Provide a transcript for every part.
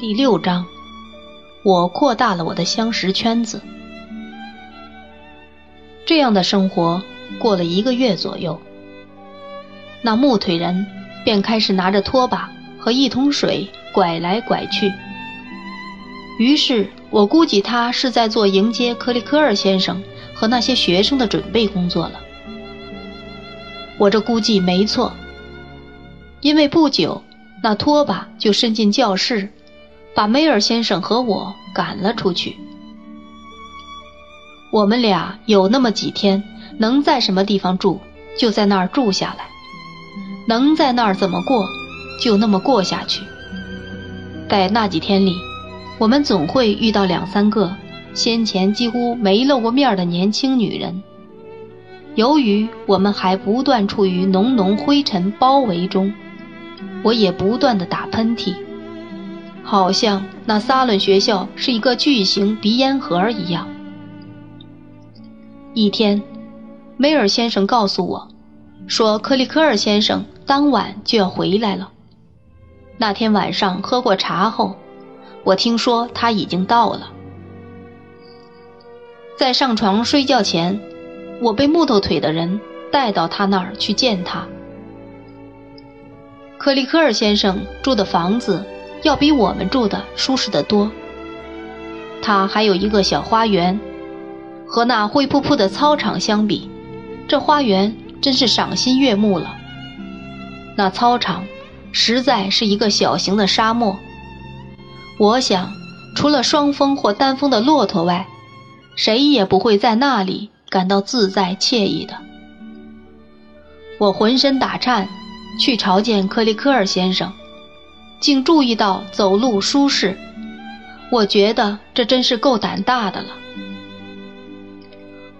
第六章，我扩大了我的相识圈子。这样的生活过了一个月左右，那木腿人便开始拿着拖把和一桶水拐来拐去。于是我估计他是在做迎接克里科尔先生和那些学生的准备工作了。我这估计没错，因为不久那拖把就伸进教室。把梅尔先生和我赶了出去。我们俩有那么几天，能在什么地方住，就在那儿住下来；能在那儿怎么过，就那么过下去。在那几天里，我们总会遇到两三个先前几乎没露过面的年轻女人。由于我们还不断处于浓浓灰尘包围中，我也不断的打喷嚏。好像那萨伦学校是一个巨型鼻烟盒一样。一天，梅尔先生告诉我，说克里科尔先生当晚就要回来了。那天晚上喝过茶后，我听说他已经到了。在上床睡觉前，我被木头腿的人带到他那儿去见他。克里科尔先生住的房子。要比我们住的舒适得多。它还有一个小花园，和那灰扑扑的操场相比，这花园真是赏心悦目了。那操场实在是一个小型的沙漠。我想，除了双峰或单峰的骆驼外，谁也不会在那里感到自在惬意的。我浑身打颤，去朝见克利科尔先生。竟注意到走路舒适，我觉得这真是够胆大的了。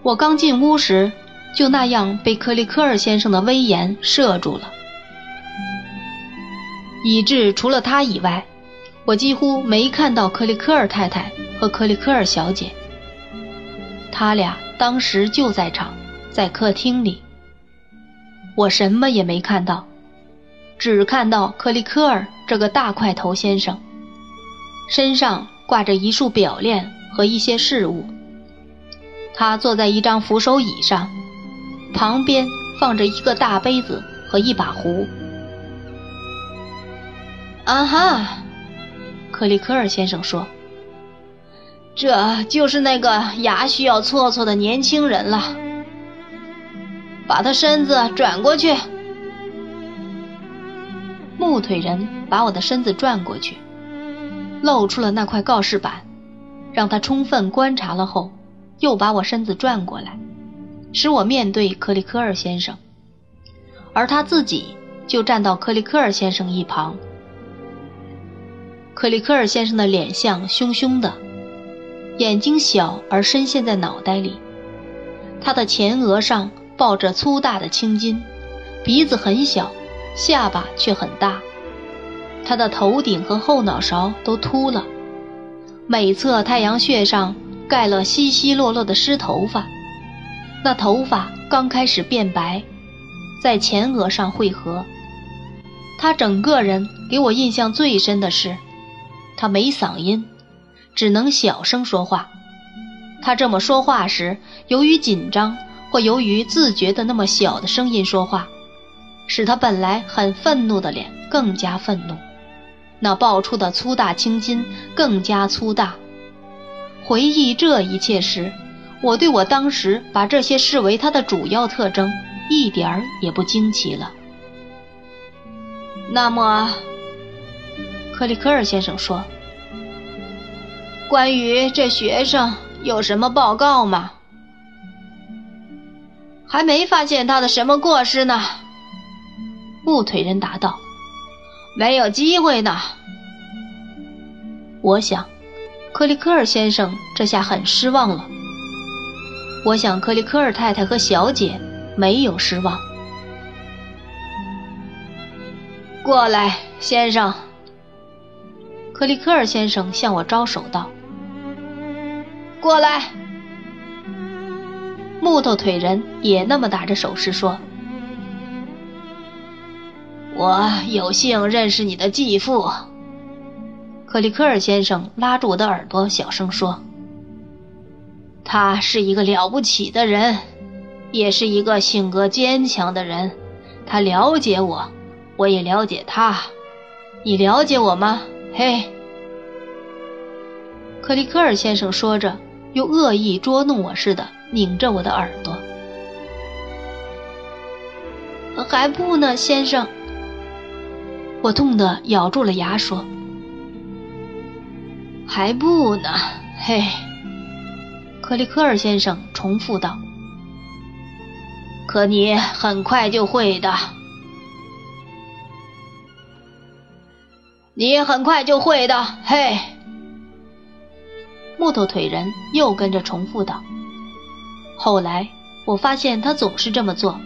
我刚进屋时，就那样被克里克尔先生的威严摄住了，以致除了他以外，我几乎没看到克里克尔太太和克里克尔小姐。他俩当时就在场，在客厅里，我什么也没看到。只看到克里克尔这个大块头先生，身上挂着一束表链和一些饰物。他坐在一张扶手椅上，旁边放着一个大杯子和一把壶。啊哈，克里科尔先生说：“这就是那个牙需要搓搓的年轻人了。把他身子转过去。”木腿人把我的身子转过去，露出了那块告示板，让他充分观察了后，又把我身子转过来，使我面对克里科尔先生，而他自己就站到克里科尔先生一旁。克里科尔先生的脸相凶凶的，眼睛小而深陷在脑袋里，他的前额上抱着粗大的青筋，鼻子很小。下巴却很大，他的头顶和后脑勺都秃了，每侧太阳穴上盖了稀稀落落的湿头发，那头发刚开始变白，在前额上汇合。他整个人给我印象最深的是，他没嗓音，只能小声说话。他这么说话时，由于紧张或由于自觉的那么小的声音说话。使他本来很愤怒的脸更加愤怒，那爆出的粗大青筋更加粗大。回忆这一切时，我对我当时把这些视为他的主要特征一点儿也不惊奇了。那么，克里科尔先生说：“关于这学生有什么报告吗？”还没发现他的什么过失呢。木腿人答道：“没有机会呢。”我想，克里科尔先生这下很失望了。我想，克里科尔太太和小姐没有失望。过来，先生。克里科尔先生向我招手道：“过来。”木头腿人也那么打着手势说。我有幸认识你的继父，克里科尔先生拉住我的耳朵，小声说：“他是一个了不起的人，也是一个性格坚强的人。他了解我，我也了解他。你了解我吗？嘿。”克里科尔先生说着，又恶意捉弄我似的拧着我的耳朵。还不呢，先生。我痛得咬住了牙说。还不呢，嘿，克里科尔先生重复道。可你很快就会的，你很快就会的，嘿。木头腿人又跟着重复道。后来我发现他总是这么做，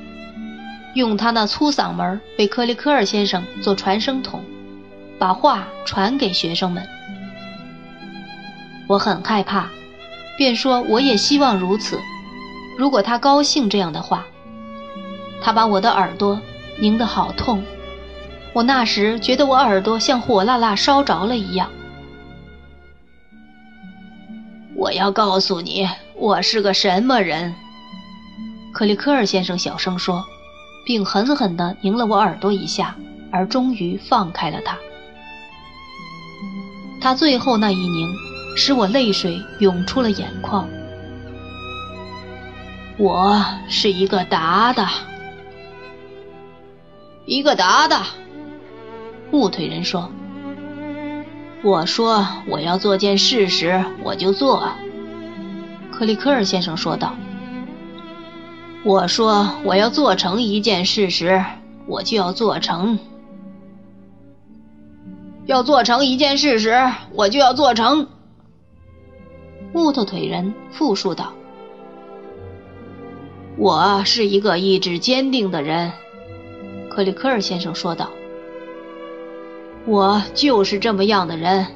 用他那粗嗓门为克里科尔先生做传声筒，把话传给学生们。我很害怕，便说我也希望如此。如果他高兴这样的话，他把我的耳朵拧得好痛。我那时觉得我耳朵像火辣辣烧着了一样。我要告诉你，我是个什么人。克里科尔先生小声说，并狠狠地拧了我耳朵一下，而终于放开了他。他最后那一拧。使我泪水涌出了眼眶。我是一个达达，一个达达。木腿人说：“我说我要做件事时，我就做。”克里科尔先生说道：“我说我要做成一件事时，我就要做成。要做成一件事时，我就要做成。”木头腿人复述道：“我是一个意志坚定的人。”克里科尔先生说道：“我就是这么样的人。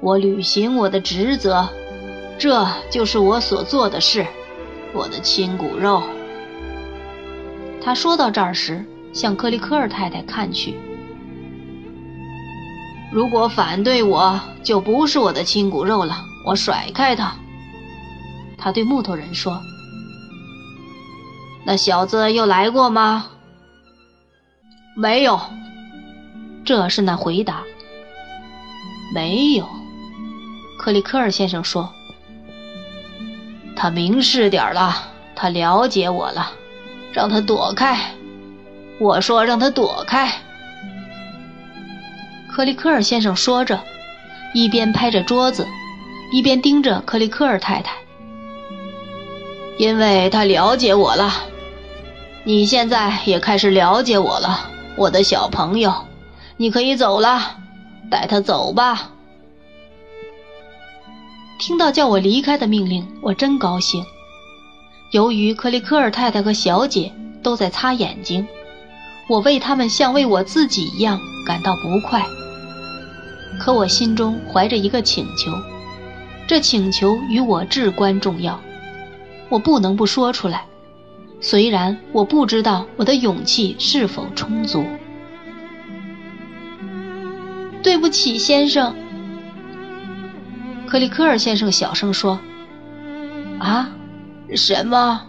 我履行我的职责，这就是我所做的事。我的亲骨肉。”他说到这儿时，向克里科尔太太看去。如果反对我，就不是我的亲骨肉了。我甩开他。他对木头人说：“那小子又来过吗？”“没有。”这是那回答。“没有。”克里科尔先生说：“他明示点了，他了解我了，让他躲开。”我说：“让他躲开。”克里克尔先生说着，一边拍着桌子。一边盯着克里克尔太太，因为他了解我了。你现在也开始了解我了，我的小朋友。你可以走了，带他走吧。听到叫我离开的命令，我真高兴。由于克里科尔太太和小姐都在擦眼睛，我为他们像为我自己一样感到不快。可我心中怀着一个请求。这请求与我至关重要，我不能不说出来。虽然我不知道我的勇气是否充足。对不起，先生。克里科尔先生小声说：“，什么？”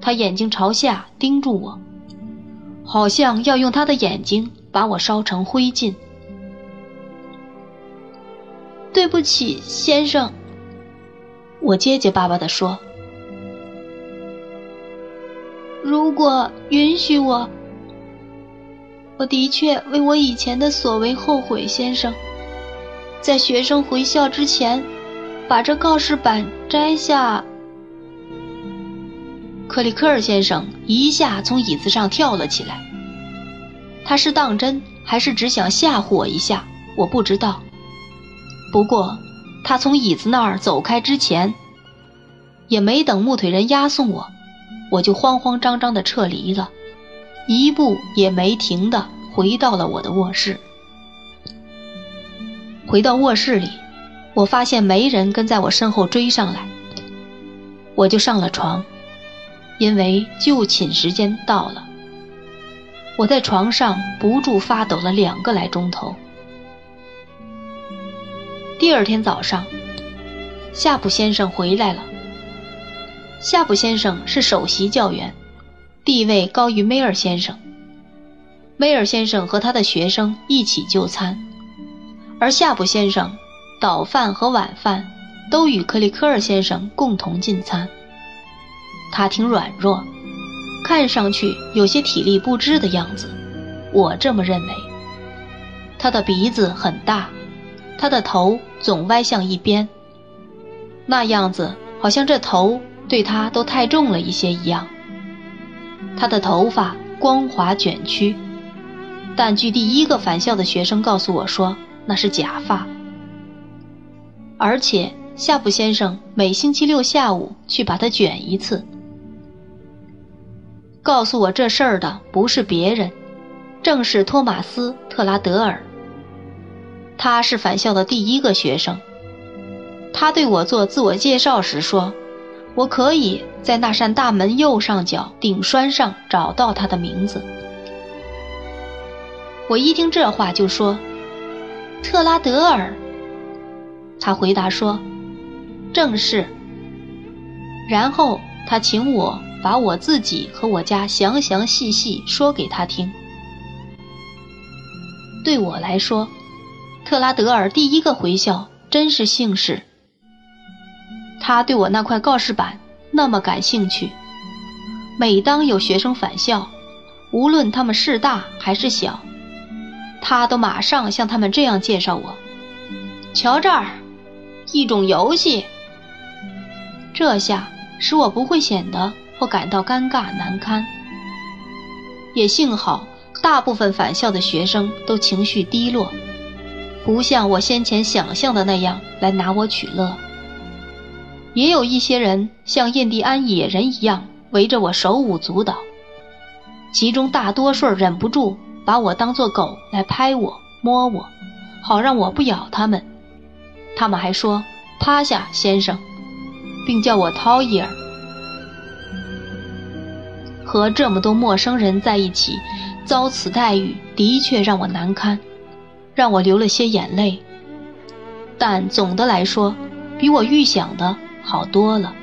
他眼睛朝下盯住我，好像要用他的眼睛把我烧成灰烬。对不起，先生。我结结巴巴地说：“如果允许我，我的确为我以前的所为后悔，先生。在学生回校之前，把这告示板摘下。”克里克尔先生一下从椅子上跳了起来。他是当真，还是只想吓唬我一下？我不知道。不过，他从椅子那儿走开之前，也没等木腿人押送我，我就慌慌张张地撤离了，一步也没停地回到了我的卧室。回到卧室里，我发现没人跟在我身后追上来，我就上了床，因为就寝时间到了。我在床上不住发抖了两个来钟头。第二天早上，夏普先生回来了。夏普先生是首席教员，地位高于梅尔先生。梅尔先生和他的学生一起就餐，而夏普先生早饭和晚饭都与克里科尔先生共同进餐。他挺软弱，看上去有些体力不支的样子，我这么认为。他的鼻子很大，他的头总歪向一边，那样子好像这头对他都太重了一些一样。他的头发光滑卷曲，但据第一个返校的学生告诉我说，那是假发。而且夏普先生每星期六下午去把它卷一次。告诉我这事儿的不是别人，正是托马斯·特拉德尔。他是返校的第一个学生。他对我做自我介绍时说：“我可以在那扇大门右上角顶栓上找到他的名字。”我一听这话就说：“特拉德尔。”他回答说：“正是。”然后他请我把我自己和我家详详细细说给他听。对我来说，特拉德尔第一个回校真是幸事。他对我那块告示板那么感兴趣，每当有学生返校，无论他们是大还是小，他都马上向他们这样介绍我：“瞧这儿，一种游戏。”这下使我不会显得或感到尴尬难堪。也幸好，大部分返校的学生都情绪低落。不像我先前想象的那样来拿我取乐，也有一些人像印第安野人一样围着我手舞足蹈，其中大多数忍不住把我当作狗来拍我、摸我，好让我不咬他们。他们还说：“趴下，先生，并叫我掏一尔。”和这么多陌生人在一起，遭此待遇的确让我难堪。让我流了些眼泪，但总的来说，比我预想的好多了。